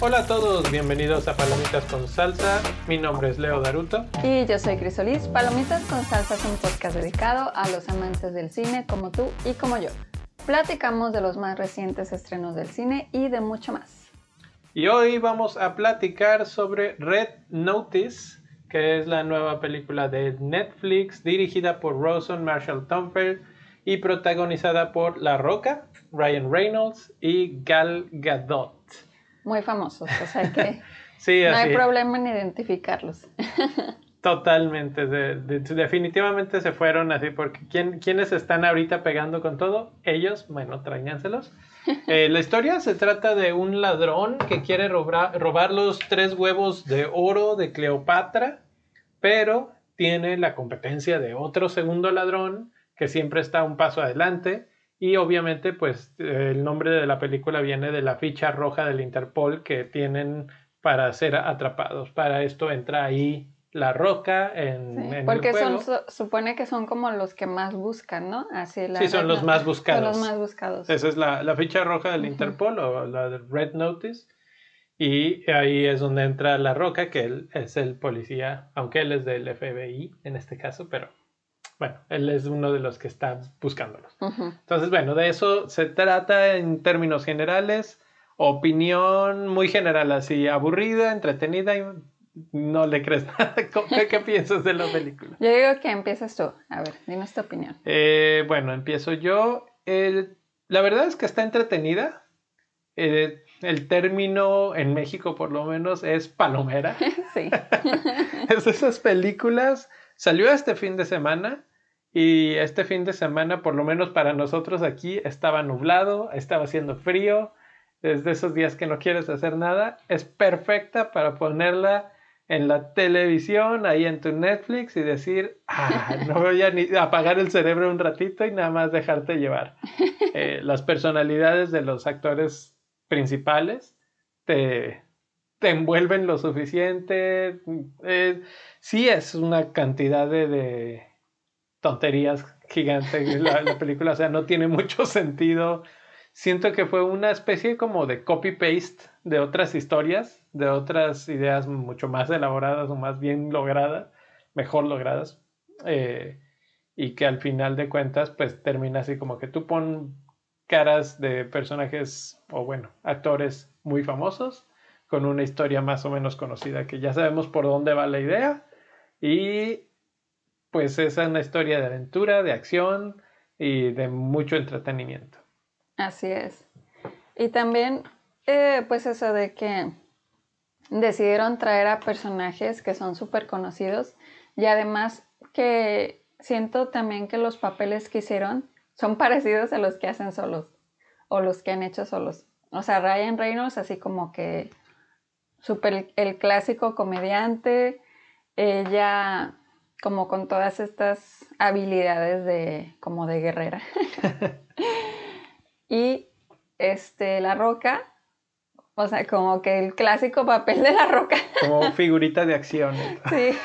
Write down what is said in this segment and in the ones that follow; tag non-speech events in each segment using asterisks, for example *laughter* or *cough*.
Hola a todos, bienvenidos a Palomitas con Salsa. Mi nombre es Leo Daruto. Y yo soy Crisolis. Palomitas con Salsa es un podcast dedicado a los amantes del cine como tú y como yo. Platicamos de los más recientes estrenos del cine y de mucho más. Y hoy vamos a platicar sobre Red Notice, que es la nueva película de Netflix dirigida por Rosen Marshall Thumper y protagonizada por La Roca, Ryan Reynolds y Gal Gadot. Muy famosos, o sea que *laughs* Sí, no hay problema en identificarlos. *laughs* Totalmente, de- de- definitivamente se fueron así, porque ¿quién, ¿quiénes están ahorita pegando con todo? Ellos, bueno, tráiganselos. *laughs* Eh, la historia se trata de un ladrón que quiere robra- robar los tres huevos de oro de Cleopatra, pero tiene la competencia de otro segundo ladrón que siempre está un paso adelante. Y obviamente, pues el nombre de la película viene de la ficha roja del Interpol que tienen para ser atrapados. Para esto entra ahí la roca en, Sí, en el Porque juego. son, su- supone que son como los que más buscan, ¿no? Así la Sí, son los más Son buscados. los más buscados. Esa es la, la ficha roja del Ujú. Interpol o la Red Notice. Y ahí es donde entra La Roca, que él es el policía, aunque él es del FBI en este caso, pero bueno, él es uno de los que está buscándolos. Ujú. Entonces, bueno, de eso se trata en términos generales. Opinión muy general, así aburrida, entretenida y no le crees *laughs* nada. ¿Qué, qué piensas de la película? Yo digo que empieces tú. A ver, dinos tu opinión. Eh, bueno, empiezo yo. El- la verdad es que está entretenida. Eh, el término en México, por lo menos, es palomera. *laughs* Sí. *laughs* es de esas películas. Salió este fin de semana. Y este fin de semana, por lo menos para nosotros aquí, estaba nublado, estaba haciendo frío. Es de esos días que no quieres hacer nada. Es perfecta para ponerla en la televisión, ahí en tu Netflix y decir, ah, no voy a ni apagar el cerebro un ratito y nada más dejarte llevar. *laughs* Eh, las personalidades de los actores principales te, te envuelven lo suficiente. Eh, sí es una cantidad de, de tonterías gigante la, la *laughs* película, o sea, no tiene mucho sentido. Siento que fue una especie como de copy-paste de otras historias, de otras ideas mucho más elaboradas o más bien logradas, mejor logradas, eh, y que al final de cuentas pues termina así como que tú pon caras de personajes o bueno, actores muy famosos con una historia más o menos conocida que ya sabemos por dónde va la idea y pues es una historia de aventura, de acción y de mucho entretenimiento. Así es. Y también, eh, pues eso de que decidieron traer a personajes que son súper conocidos y además que siento también que los papeles que hicieron son parecidos a los que hacen solos o los que han hecho solos. O sea, Ryan Reynolds así como que súper el clásico comediante, ella como con todas estas habilidades de como de guerrera. *laughs* *laughs* y este La Roca, o sea, como que el clásico papel de La Roca. Como *laughs* figurita de acción. sí.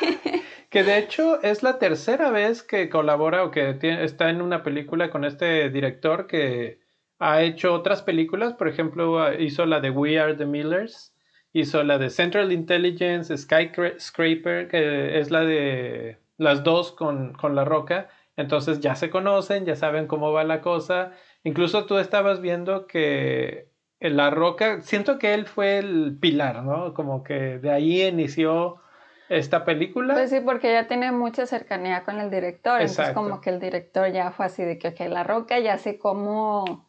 Que de hecho es la tercera vez que colabora o que tiene- está en una película con este director que ha hecho otras películas. Por ejemplo, hizo la de We Are the Millers, hizo la de Central Intelligence, Skyscraper, que es la de las dos con, con La Roca. Entonces ya se conocen, ya saben cómo va la cosa. Incluso tú estabas viendo que La Roca, siento que él fue el pilar, ¿no? Como que de ahí inició esta película. Pues sí, porque ya tiene mucha cercanía con el director. Entonces, como que el director ya fue así de que, ok, La Roca ya sé cómo,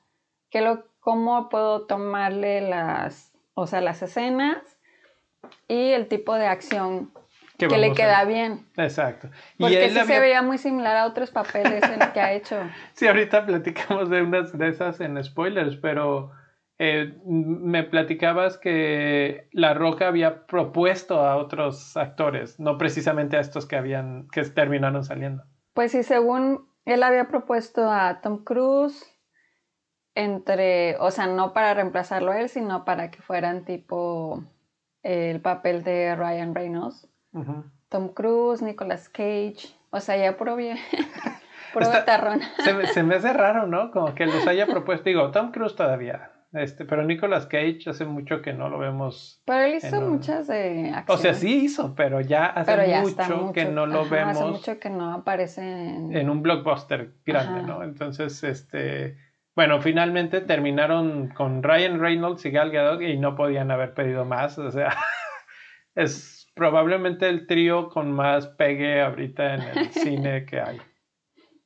que lo, cómo puedo tomarle las, o sea, las escenas y el tipo de acción que, le queda bien. Exacto. Porque él sí se veía muy similar a otros papeles en que ha hecho. *laughs* Sí, ahorita platicamos de unas de esas en spoilers, pero eh, me platicabas que La Roca había propuesto a otros actores, no precisamente a estos que habían, que terminaron saliendo. Pues sí, según él había propuesto a Tom Cruise entre, o sea, no para reemplazarlo a él, sino para que fueran tipo el papel de Ryan Reynolds. Tom Cruise, Nicolas Cage O sea, ya puro *laughs* Está-. Se, me- se me hace raro, ¿no? Como que los haya *laughs* propuesto. Digo, Tom Cruise todavía. Este, pero Nicolas Cage hace mucho que no lo vemos. Pero él hizo un- muchas de acción. O sea, sí hizo, pero ya hace Pero ya mucho, que no lo ajá, vemos Hace mucho que no aparece en... en un blockbuster grande, Ajá. ¿no? Entonces, este, bueno, finalmente terminaron con Ryan Reynolds y Gal Gadot y no podían haber pedido más, o sea, *laughs* es probablemente el trío con más pegue ahorita en el *laughs* cine que hay.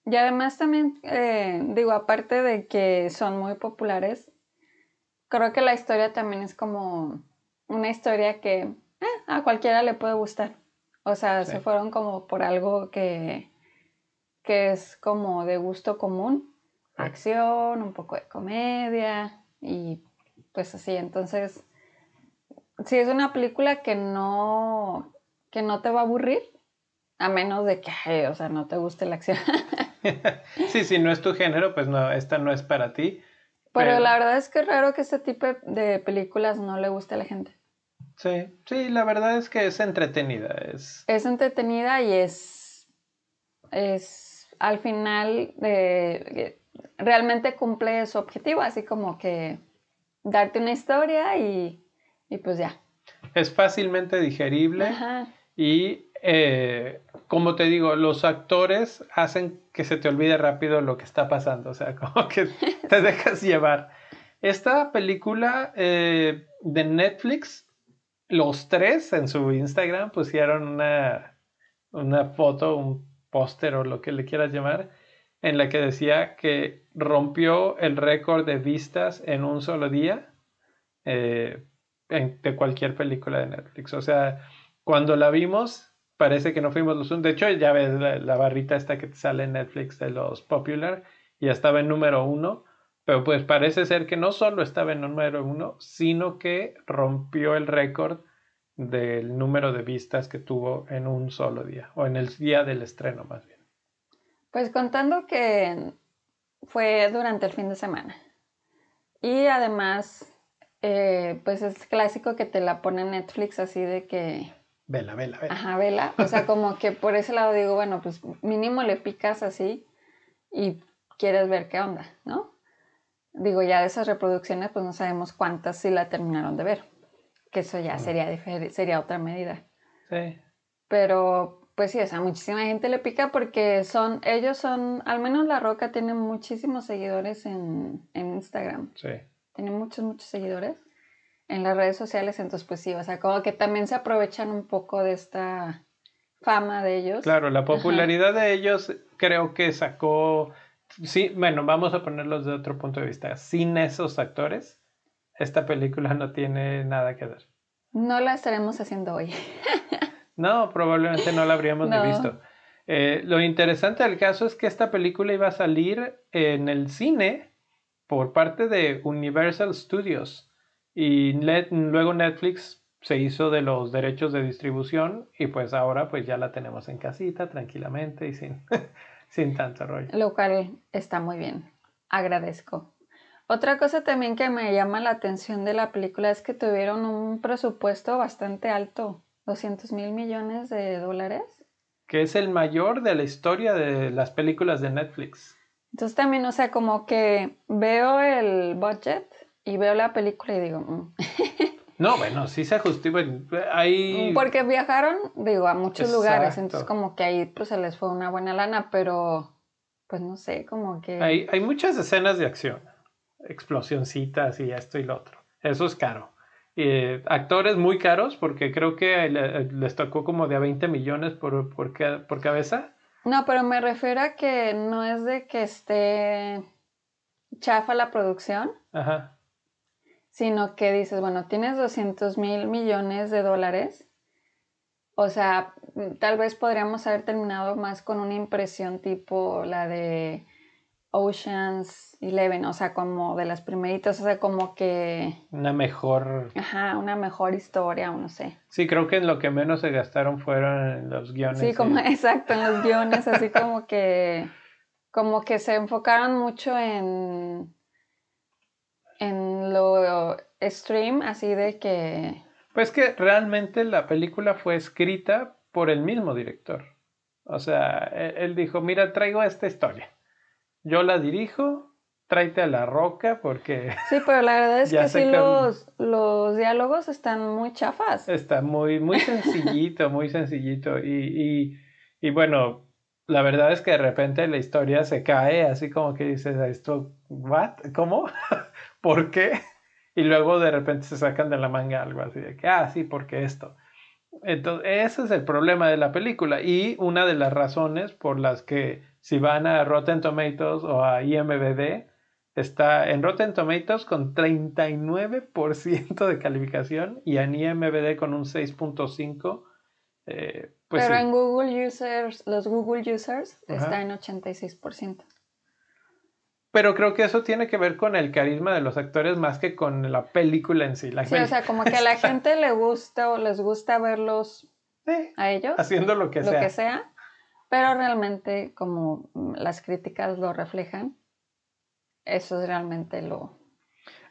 Y además también, eh, digo, aparte de que son muy populares, creo que la historia también es como una historia que eh, a cualquiera le puede gustar. O sea, Sí. se fueron como por algo que, que es como de gusto común. Sí. Acción, un poco de comedia y pues así. Entonces, sí es una película que no, que no te va a aburrir, a menos de que, o sea, no te guste la acción. *laughs* Sí, si no es tu género, pues no, esta no es para ti. Pero la verdad es que es raro que este tipo de películas no le guste a la gente. Sí, sí, la verdad es que es entretenida, es... Es entretenida y es, es al final eh, realmente cumple su objetivo, así como que darte una historia y, y pues ya. Es fácilmente digerible. Ajá. Y eh, como te digo, los actores hacen que se te olvide rápido lo que está pasando, o sea, *laughs* como que te dejas llevar. Esta película eh, de Netflix, los tres en su Instagram pusieron una, una foto, un póster o lo que le quieras llamar, en la que decía que rompió el récord de vistas en un solo día eh, en- de cualquier película de Netflix. O sea, cuando la vimos, parece que no fuimos los únicos. De hecho, ya ves la, barrita esta que te sale en Netflix de los popular, ya estaba en número uno. Pero pues parece ser que no solo estaba en número uno, sino que rompió el récord del número de vistas que tuvo en un solo día, o en el día del estreno más bien. Pues contando que fue durante el fin de semana. Y además, eh, pues es clásico que te la pone Netflix así de que, Vela, vela, vela. ajá, vela. O sea, como que por ese lado digo, bueno, pues mínimo le picas así y quieres ver qué onda, ¿no? Digo, ya de esas reproducciones, pues no sabemos cuántas sí la terminaron de ver. Que eso ya sería, sería otra medida. Sí. Pero, pues sí, o sea, muchísima gente le pica porque son, ellos son, al menos La Roca tiene muchísimos seguidores en, en Instagram. Sí. Tiene muchos, muchos seguidores en las redes sociales. Entonces, pues sí, o sea, como que también se aprovechan un poco de esta fama de ellos. Claro, la popularidad de ellos creo que sacó, sí, bueno, vamos a ponerlos de otro punto de vista. Sin esos actores, esta película no tiene nada que ver. No la estaremos haciendo hoy. *laughs* No, probablemente no la habríamos No. ni visto. Eh, lo interesante del caso es que esta película iba a salir en el cine por parte de Universal Studios y net- luego Netflix se hizo de los derechos de distribución y pues ahora pues ya la tenemos en casita tranquilamente y sin, *laughs* sin tanto rollo. Lo cual está muy bien. Agradezco. Otra cosa también que me llama la atención de la película es que tuvieron un presupuesto bastante alto, 200 mil millones de dólares. Que es el mayor de la historia de las películas de Netflix. Entonces también, o sea, como que veo el budget y veo la película y digo, mm. *laughs* No, bueno, sí se justifica. Hay... porque viajaron, digo, a muchos lugares, entonces como que ahí pues se les fue una buena lana, pero pues no sé, como que... Hay, hay muchas escenas de acción, explosioncitas y esto y lo otro. Eso es caro. Eh, actores muy caros, porque creo que le- les tocó como de a 20 millones por, por, por cabeza. No, pero me refiero a que no es de que esté chafa la producción, Ajá. Sino que dices, bueno, tienes 200 mil millones de dólares. O sea, mm, tal vez podríamos haber terminado más con una impresión tipo la de Oceans Eleven, o sea, como de las primeritas, o sea, como que, Una mejor. ajá, una mejor historia, o no sé. Sí, creo que en lo que menos se gastaron fueron los guiones. Sí, y- como *laughs* exacto, en los guiones, así como que, como que se enfocaron mucho en, en lo stream, así de que, Pues que realmente la película fue escrita por el mismo director. O sea, e, él dijo, mira, traigo esta historia. Yo la dirijo, tráete a la roca porque... *laughs* Sí, pero la verdad es que sí los, los diálogos están muy chafas. Está muy, muy *laughs* sencillito, muy sencillito. Y, y, y, bueno, la verdad es que de repente la historia se cae, así como que dices, esto, ¿what? ¿Cómo? *laughs* ¿Por qué? *laughs* Y luego de repente se sacan de la manga algo así de que, ah, sí, porque esto. Entonces, ese es el problema de la película y una de las razones por las que si van a Rotten Tomatoes o a IMBD, está en Rotten Tomatoes con 39% de calificación y en IMBD con un 6.5%. Eh, pues Pero en Google Users, los Google Users está en 86%. Pero creo que eso tiene que ver con el carisma de los actores más que con la película en sí. sí, o sea, como que a la gente *laughs* le gusta o les gusta verlos a ellos. Haciendo lo que sea. Lo que sea. Pero realmente, como las críticas lo reflejan, eso es realmente lo,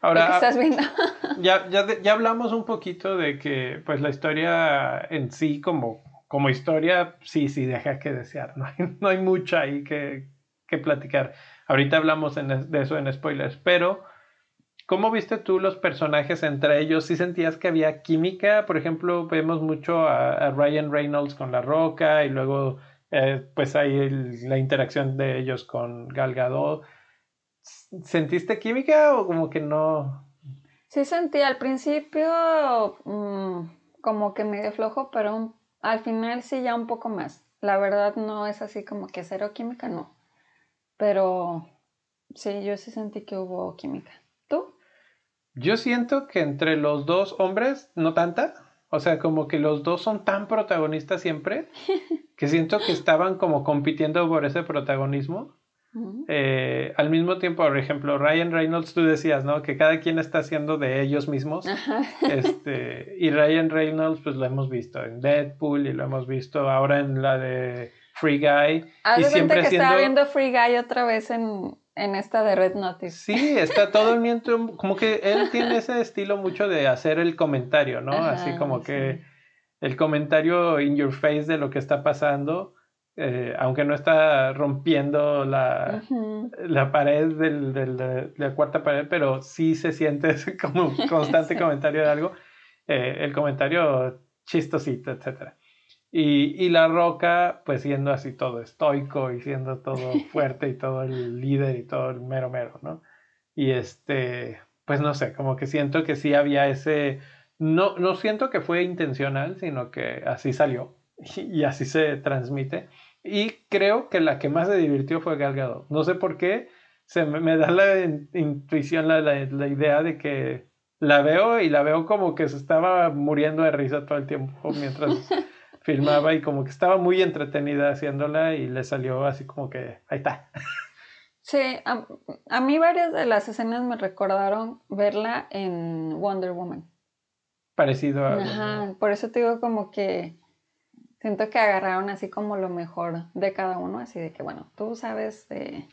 Ahora, que estás viendo. *laughs* ya, ya, ya, hablamos un poquito de que pues la historia en sí como, como historia, sí, sí, deja que desear. No hay, no hay mucho ahí que, que platicar. Ahorita hablamos de eso en spoilers, pero ¿cómo viste tú los personajes entre ellos? ¿Sí sentías que había química? Por ejemplo, vemos mucho a, Ryan Reynolds con La Roca y luego eh, pues hay la interacción de ellos con Gal Gadot. ¿Sentiste química o como que no? Sí sentí al principio mm, como que medio flojo, pero al final sí ya un poco más. La verdad no es así como que cero química, no. Pero sí, yo sí sentí que hubo química. ¿Tú? Yo siento que entre los dos hombres, no tanta. O sea, como que los dos son tan protagonistas siempre, *laughs* que siento que estaban como compitiendo por ese protagonismo. Eh, al mismo tiempo, por ejemplo, Ryan Reynolds, tú decías, ¿no? Que cada quien está haciendo de ellos mismos. *laughs* Este, y Ryan Reynolds, pues lo hemos visto en Deadpool y lo hemos visto ahora en la de Free Guy. y siempre que estaba viendo Free Guy otra vez en, esta de Red Notice. Sí, está todo el tiempo, como que él *laughs* tiene ese estilo mucho de hacer el comentario, ¿no? Así como que el comentario in your face de lo que está pasando, eh, aunque no está rompiendo la, la pared del, de la cuarta pared, pero sí se siente *laughs* como un constante *laughs* comentario de algo, eh, el comentario chistosito, etcétera. Y, y, La Roca, pues siendo así todo estoico y siendo todo *laughs* fuerte y todo el líder y todo el mero mero, ¿no? Y este, pues no sé, como que siento que sí había ese, no, no siento que fue intencional, sino que así salió y, así se transmite. Y creo que la que más se divirtió fue Gal No sé por qué, se me, da la intuición, la, la, la idea de que la veo y la veo como que se estaba muriendo de risa todo el tiempo mientras *laughs* filmaba y como que estaba muy entretenida haciéndola y le salió así como que ahí está. Sí, a, mí varias de las escenas me recordaron verla en Wonder Woman. Parecido a... Ajá, por eso te digo como que siento que agarraron así como lo mejor de cada uno, así de que bueno, tú sabes de...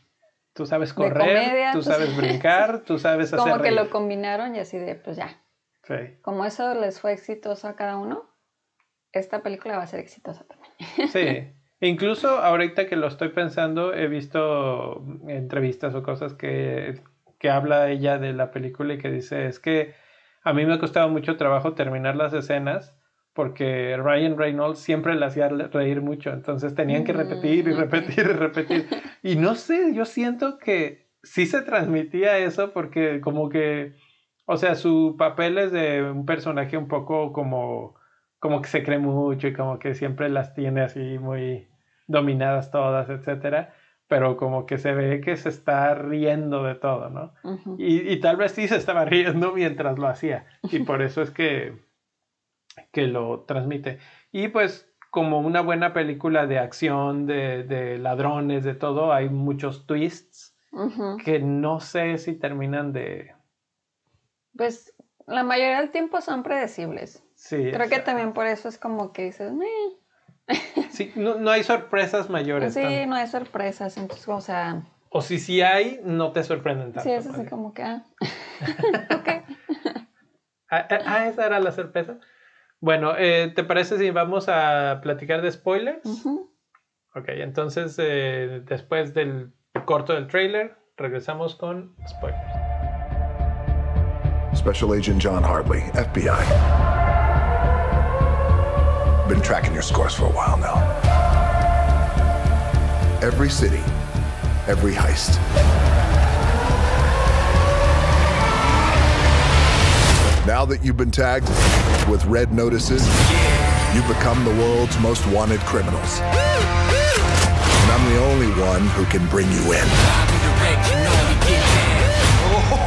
Tú sabes correr, tú, sabes brincar, tú sabes *laughs* hacer Como que lo combinaron y así de, pues ya. Sí. Como eso les fue exitoso a cada uno, esta película va a ser exitosa también. *laughs* Sí, incluso ahorita que lo estoy pensando, he visto entrevistas o cosas que, que habla ella de la película y que dice, es que a mí me ha costado mucho trabajo terminar las escenas porque Ryan Reynolds siempre le hacía reír mucho, entonces tenían que repetir y mm, repetir y repetir. Y no sé, yo siento que sí se transmitía eso porque como que, o sea, su papel es de un personaje un poco como como que se cree mucho y como que siempre las tiene así muy dominadas todas, etcétera, pero como que se ve que se está riendo de todo, ¿no? y, y, tal vez sí se estaba riendo mientras lo hacía y *laughs* por eso es que, que lo transmite. Y pues como una buena película de acción, de, de ladrones, de todo, hay muchos twists que no sé si terminan de... Pues la mayoría del tiempo son predecibles. Creo que también por eso es como que dices, *laughs* Sí, no, hay sorpresas mayores. Sí, no hay sorpresas, entonces, o sea... O si sí hay, no te sorprenden tanto. Sí, es así como que, ah, *laughs* ah, ah, ah, esa era la sorpresa. Bueno, eh, ¿te parece si vamos a platicar de spoilers? Ok, entonces eh, después del corto del trailer, regresamos con spoilers. Special Agent John Hartley, FBI. Been tracking your scores for a while now. Every city, every heist. Now that you've been tagged with red notices, you've become the world's most wanted criminals. And I'm the only one who can bring you in.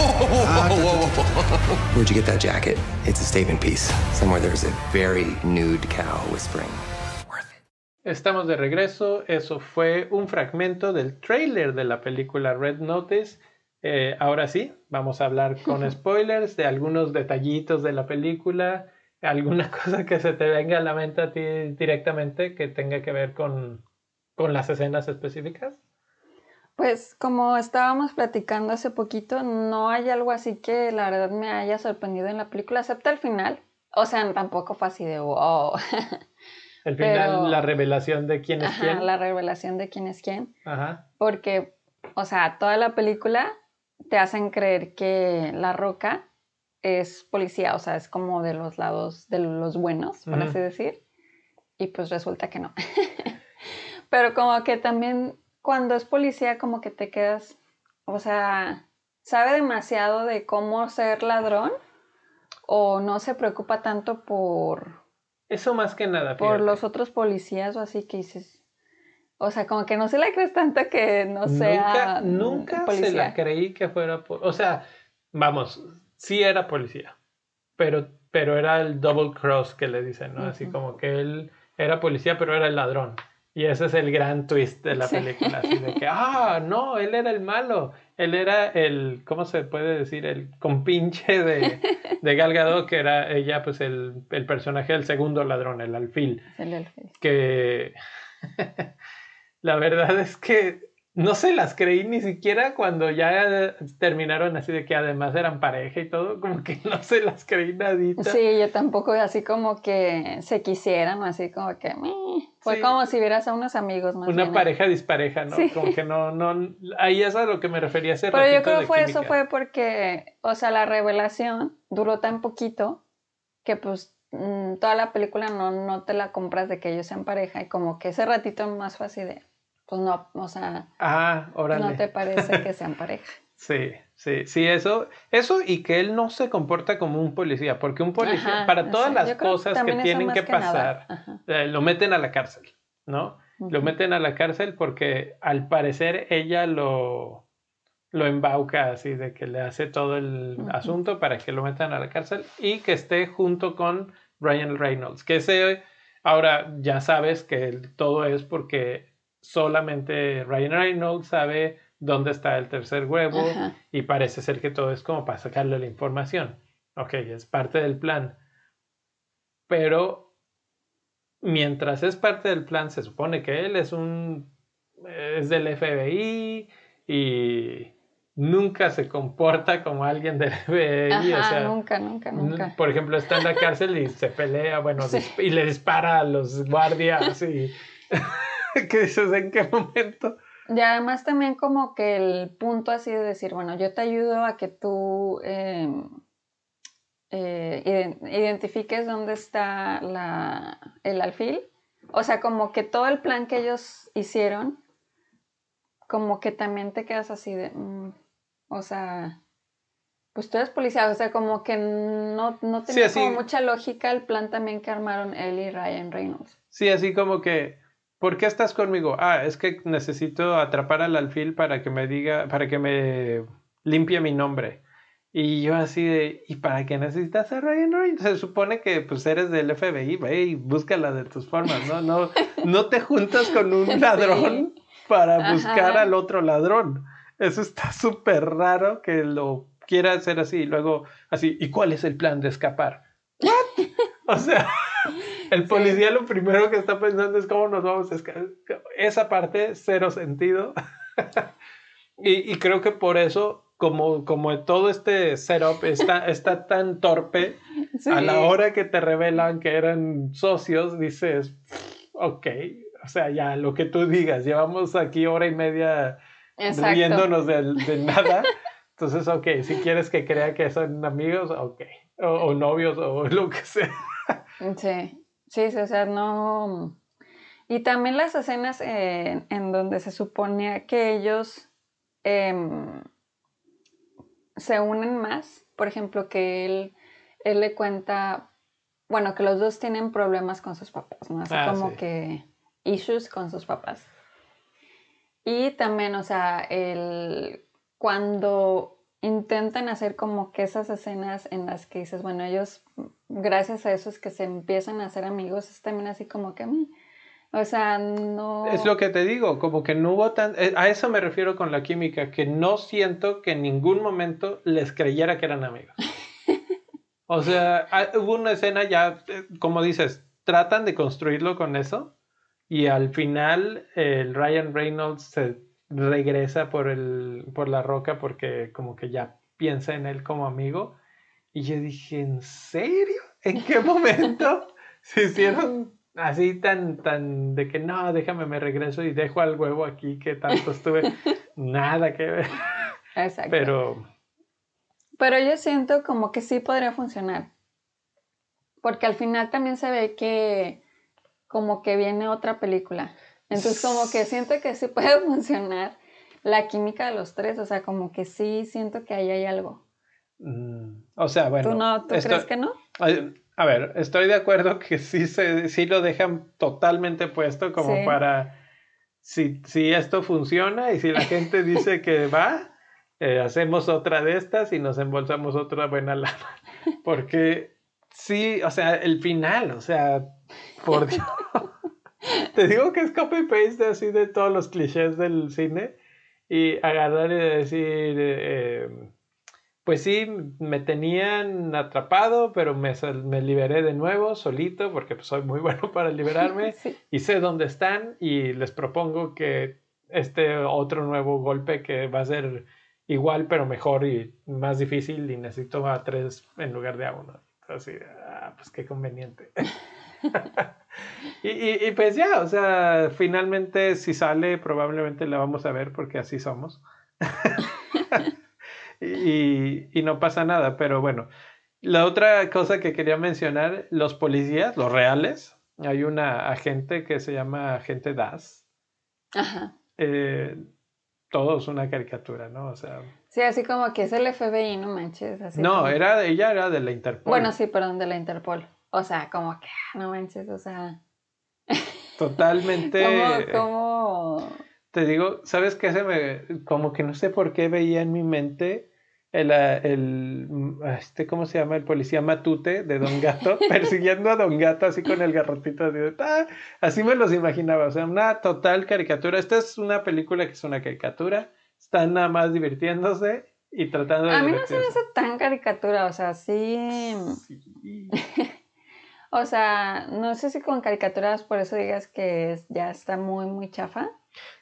*laughs* Where'd you get that jacket? It's a statement piece. Somewhere there's a very nude cow whispering. Worth it. Estamos de regreso. Eso fue un fragmento del trailer de la película Red Notice. Eh, ahora sí, vamos a hablar con *laughs* spoilers de algunos detallitos de la película, alguna *laughs* cosa que se te venga a la mente a ti directamente que tenga que ver con, con las escenas específicas. Pues como estábamos platicando hace poquito, no hay algo así que la verdad me haya sorprendido en la película, excepto el final. O sea, tampoco fue así de wow. *laughs* El final, Pero- la revelación de quién es Ajá, quién. la revelación de quién es quién. Ajá. Porque, o sea, toda la película te hacen creer que La Roca es policía, o sea, es como de los lados de los buenos, por así decir. Y pues resulta que no. *laughs* Pero como que también cuando es policía, como que te quedas, o sea, sabe demasiado de cómo ser ladrón o no se preocupa tanto por, Eso más que nada. por los otros policías o así que dices. O sea, como que no se la crees tanto que no sea nunca nunca se la creí que fuera. po- O sea, vamos, sí era policía, pero, pero era el double cross que le dicen, ¿no? Así como que él era policía, pero era el ladrón. Y ese es el gran twist de la Sí. película, así de que, *laughs* ah, no, él era el malo, él era el, ¿cómo se puede decir? El compinche de, de Gal Gadot, que era ella, pues el, el personaje del segundo ladrón, el alfil el elfo. que *laughs* la verdad es que no se las creí ni siquiera cuando ya terminaron así de que además eran pareja y todo, como que no se las creí nadita. Sí, yo tampoco así como que se quisieran así como que meh. fue Sí. como si vieras a unos amigos más Una bien. pareja dispareja, ¿no? Sí. Como que no, no, ahí es a lo que me refería hace Pero yo creo que fue eso fue porque, o sea, la revelación duró tan poquito que pues mm, toda la película no, no te la compras de que ellos sean pareja y como que ese ratito más fue así de, pues no, o sea, Ah, no te parece que sean *laughs* pareja. Sí, sí, sí, eso, eso y que él no se comporta como un policía, porque un policía, Ajá, para todas las cosas que tienen que pasar, eh, lo meten a la cárcel, ¿no? Lo meten a la cárcel porque al parecer ella lo, lo embauca así de que le hace todo el asunto para que lo metan a la cárcel y que esté junto con Ryan Reynolds. Que ese, ahora ya sabes que todo es porque solamente Ryan Reynolds sabe dónde está el tercer huevo Ajá. y parece ser que todo es como para sacarle la información. Ok, es parte del plan. Pero mientras es parte del plan, se supone que él es un es del FBI y nunca se comporta como alguien del FBI. o sea, nunca, nunca, nunca. Por ejemplo, está en la cárcel y se pelea, bueno, *laughs* Sí. y le dispara a los guardias y *laughs* *laughs* ¿qué dices? ¿En qué momento? Y además también como que el punto así de decir, bueno, yo te ayudo a que tú eh, eh, iden- identifiques dónde está la, el alfil. O sea, como que todo el plan que ellos hicieron, como que también te quedas así de, mm, o sea, pues tú eres policía, o sea, como que no, no tenía así- como mucha lógica el plan también que armaron él y Ryan Reynolds. Sí, así como que, ¿por qué estás conmigo? Ah, es que necesito atrapar al alfil para que me diga, para que me limpie mi nombre. Y yo así de, ¿y para qué necesitas a Ryan Reynolds? Se supone que pues eres del FBI, ve y búscala de tus formas, ¿no? No, no te juntas con un *laughs* Sí. ladrón para Ajá. buscar al otro ladrón. Eso está súper raro que lo quiera hacer así. Y luego, así, ¿y cuál es el plan de escapar? *laughs* ¿What? O sea, el Sí. policía lo primero que está pensando es cómo nos vamos a escapar. Esa parte, cero sentido. *laughs* y, y creo que por eso, como, como todo este setup está, está tan torpe, a la hora que te revelan que eran socios, dices, ok, o sea, ya lo que tú digas, llevamos aquí hora y media Exacto. riéndonos del- de, nada. Entonces, ok, si quieres que crea que son amigos, ok. O, o novios o lo que sea. Sí, sí, sí, o sea, no. Y también las escenas en, en donde se suponía que ellos em, se unen más, por ejemplo, que él, él le cuenta, bueno, que los dos tienen problemas con sus papás, ¿no? Así Ah, como sí. que issues con sus papás. Y también, o sea, el, cuando intentan hacer como que esas escenas en las que dices, bueno, ellos, gracias a eso es que se empiezan a hacer amigos, es también así como que a mí. O sea, no. Es lo que te digo, como que no hubo tan... eh, A eso me refiero con la química, que no siento que en ningún momento les creyera que eran amigos. *laughs* O sea, ah, hubo una escena ya, eh, como dices, tratan de construirlo con eso y al final el Ryan Reynolds se regresa por, el, por la roca porque como que ya piensa en él como amigo. Y yo dije, ¿en serio? ¿En qué momento *laughs* se hicieron así tan, tan de que no, déjame, me regreso y dejo al huevo aquí que tanto estuve? *laughs* Nada que ver. Exacto. Pero Pero yo siento como que sí podría funcionar. Porque al final también se ve que como que viene otra película. Entonces como que siento que sí puede *laughs* funcionar la química de los tres. O sea, como que sí siento que ahí hay algo. Mm, O sea, bueno. ¿Tú no? ¿Tú crees que no? A ver, estoy de acuerdo *laughs* que sí, se, sí lo dejan totalmente puesto como Sí. para si, si esto funciona y si la gente dice que *laughs* va, eh, hacemos otra de estas y nos embolsamos otra buena lana. Porque sí, o sea, el final, o sea, por Dios. *laughs* Te digo que es copy-paste así de todos los clichés del cine y agarrar y decir, eh, pues sí, me tenían atrapado, pero me, me liberé de nuevo solito porque pues, soy muy *laughs* bueno para liberarme *laughs* Sí. y sé dónde están y les propongo que este otro nuevo golpe que va a ser igual pero mejor y más difícil y necesito a tres en lugar de a uno. Así, ah, pues qué conveniente. *laughs* y, y- y pues ya, o sea, finalmente si sale probablemente la vamos a ver porque así somos. *laughs* y, y no pasa nada, pero bueno. La otra cosa que quería mencionar, los policías, los reales, hay una agente que se llama agente DAS. Ajá. Eh, todo es una caricatura, ¿no? O sea, Sí, así como que es el FBI, no manches. Así no, como- era, ella era de la Interpol. Bueno, sí, perdón, de la Interpol. O sea, como que, ah, no manches, o sea. Totalmente. *laughs* ¿Cómo, cómo? Te digo, ¿sabes qué? Se me, como que no sé por qué veía en mi mente el, ah, el, mm, este, ¿cómo se llama? El policía Matute de Don Gato, *laughs* persiguiendo a Don Gato así con el garrotito así, de, "Ah", así me los imaginaba, o sea, una total caricatura. Esta es una película que es una caricatura, están nada más divirtiéndose y tratando de A mí no se me hace tan caricatura, o sea, sí. Sí. *laughs* O sea, no sé si con caricaturas por eso digas que es- ya está muy, muy chafa.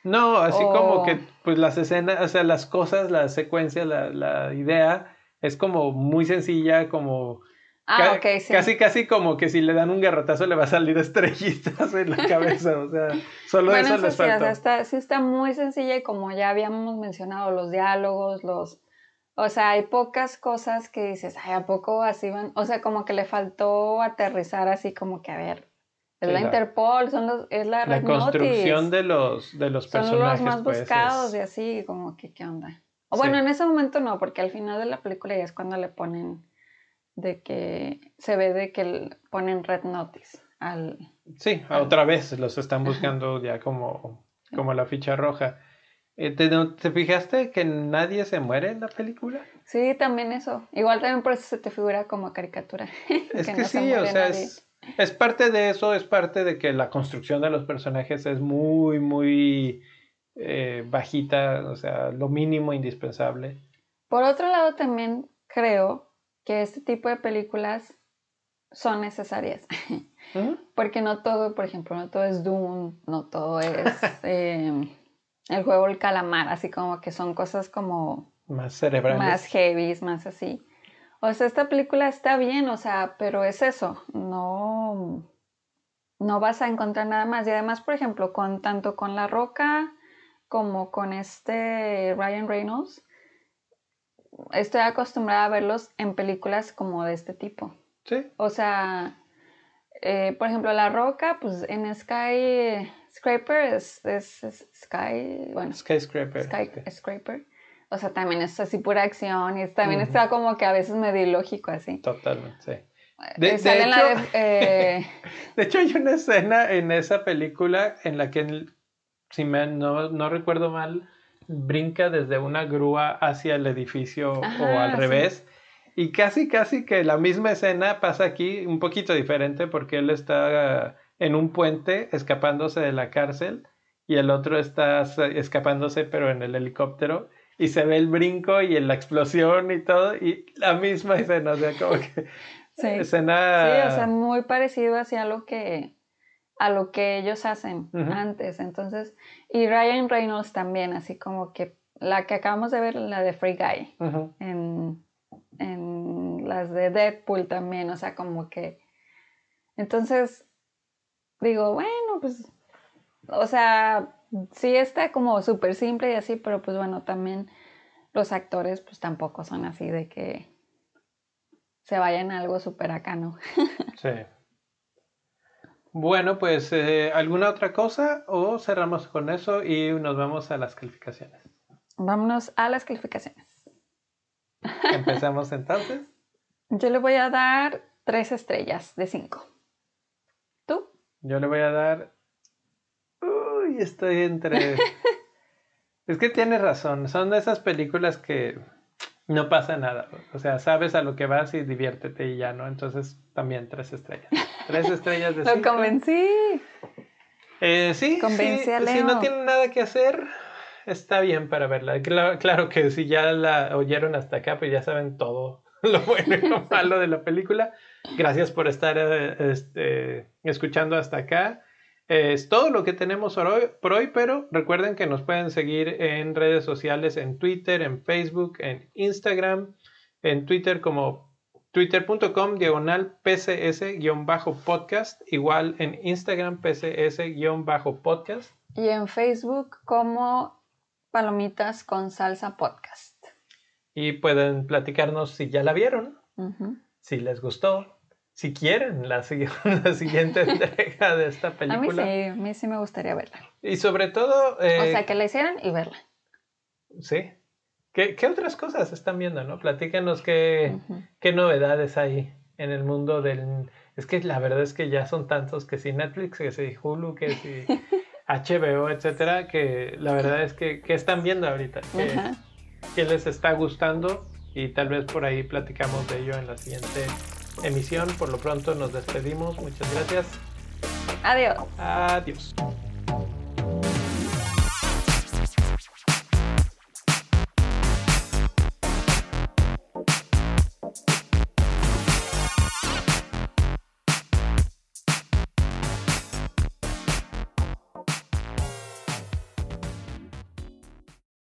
No, así como O- que pues las escenas, o sea, las cosas, la secuencia, la, la idea es como muy sencilla, como Ah, ca- ok, sí. casi casi como que si le dan un garrotazo le va a salir *laughs* estrellitas en la *laughs* cabeza, o sea, solo Bueno, eso eso les sí, o sea, está, sí está muy sencilla y como ya habíamos mencionado, los diálogos, los... O sea, hay pocas cosas que dices, ay, ¿a poco así van? O sea, como que le faltó aterrizar así como que, a ver, es Sí, la Interpol, son los, es la La construcción Notice, de los de los son personajes los más pues, buscados es- y así, como que, ¿qué onda? O Sí. bueno, en ese momento no, porque al final de la película ya es cuando le ponen de que se ve de que ponen Red Notice al... Sí, Ah. otra vez los están buscando ya como, como la ficha roja. Eh, ¿Te, ¿Te fijaste que nadie se muere en la película? Sí, también eso. Igual también por eso se te figura como caricatura. *laughs* Es que, no se sí, o sea, es, es parte de eso, es parte de que la construcción de los personajes es muy, muy eh, bajita, o sea, lo mínimo indispensable. Por otro lado, también creo que este tipo de películas son necesarias. Ujú. *laughs* Porque no todo, por ejemplo, no todo es Doom, no todo es *laughs* eh, el juego El Calamar, así como que son cosas como Más cerebrales. más heavy, más así. O sea, esta película está bien, o sea, pero es eso, no... no vas a encontrar nada más. Y además, por ejemplo, con tanto con La Roca como con este Ryan Reynolds, estoy acostumbrada a verlos en películas como de este tipo. Sí. O sea, eh, por ejemplo, La Roca, pues en Sky Scraper es, es, es Sky, bueno, Skyscraper. Sky sí. Scraper. O sea, también es así pura acción y también Ujú. está como que a veces medio ilógico así. Totalmente, sí. Eh, De- de en la hecho- de, eh, *laughs* De hecho, hay una escena en esa película en la que, si me, no, no recuerdo mal, brinca desde una grúa hacia el edificio o Ajá, al sí. revés. Y casi, casi que la misma escena pasa aquí, un poquito diferente, porque él está en un puente escapándose de la cárcel y el otro está escapándose, pero en el helicóptero. Y se ve el brinco y la explosión y todo, y la misma escena, o sea, como que *laughs* sí. escena... Sí, o sea, muy parecido hacia lo que a lo que ellos hacen antes. Entonces, y Ryan Reynolds también, así como que la que acabamos de ver, la de Free Guy, en, en las de Deadpool también, o sea, como que. Entonces, digo, bueno, pues, o sea, sí está como súper simple y así, pero pues bueno, también los actores pues tampoco son así de que se vayan a algo súper acá, ¿no? *laughs* Sí. Bueno, pues eh, ¿alguna otra cosa o cerramos con eso y nos vamos a las calificaciones? Vámonos a las calificaciones. Empezamos entonces. *laughs* Yo le voy a dar tres estrellas de cinco. Yo le voy a dar... Uy, estoy entre... *laughs* es que tienes razón, son de esas películas que no pasa nada. O sea, sabes a lo que vas y diviértete y ya, ¿no? Entonces también tres estrellas. Tres estrellas de *laughs* Lo convencí. Eh, sí, Convencí sí, a si no tienen nada que hacer, está bien para verla. Claro, claro que si ya la oyeron hasta acá, pues ya saben todo *laughs* lo bueno y lo malo de la película. Gracias por estar eh, este, escuchando hasta acá. Es todo lo que tenemos por hoy, pero recuerden que nos pueden seguir en redes sociales, en Twitter, en Facebook, en Instagram, en Twitter como twitter.com diagonal pcs-podcast, igual en Instagram pcs-podcast. Y en Facebook como Palomitas con Salsa Podcast. Y pueden platicarnos si ya la vieron, Ujú. Si les gustó, si quieren la, sigui- *laughs* la siguiente *laughs* entrega de esta A mí película. sí, a mí sí me gustaría verla. Y sobre todo, eh, O sea, que la hicieran y verla. sí. ¿Qué, qué otras cosas están viendo, no? Platícanos qué, qué novedades hay en el mundo del... Es que la verdad es que ya son tantos que si Netflix, que si Hulu, que si *laughs* HBO, etcétera, que la verdad es que ¿qué están viendo ahorita? ¿Qué, qué les está gustando? Y tal vez por ahí platicamos de ello en la siguiente emisión. Por lo pronto nos despedimos. Muchas gracias. Adiós. Adiós.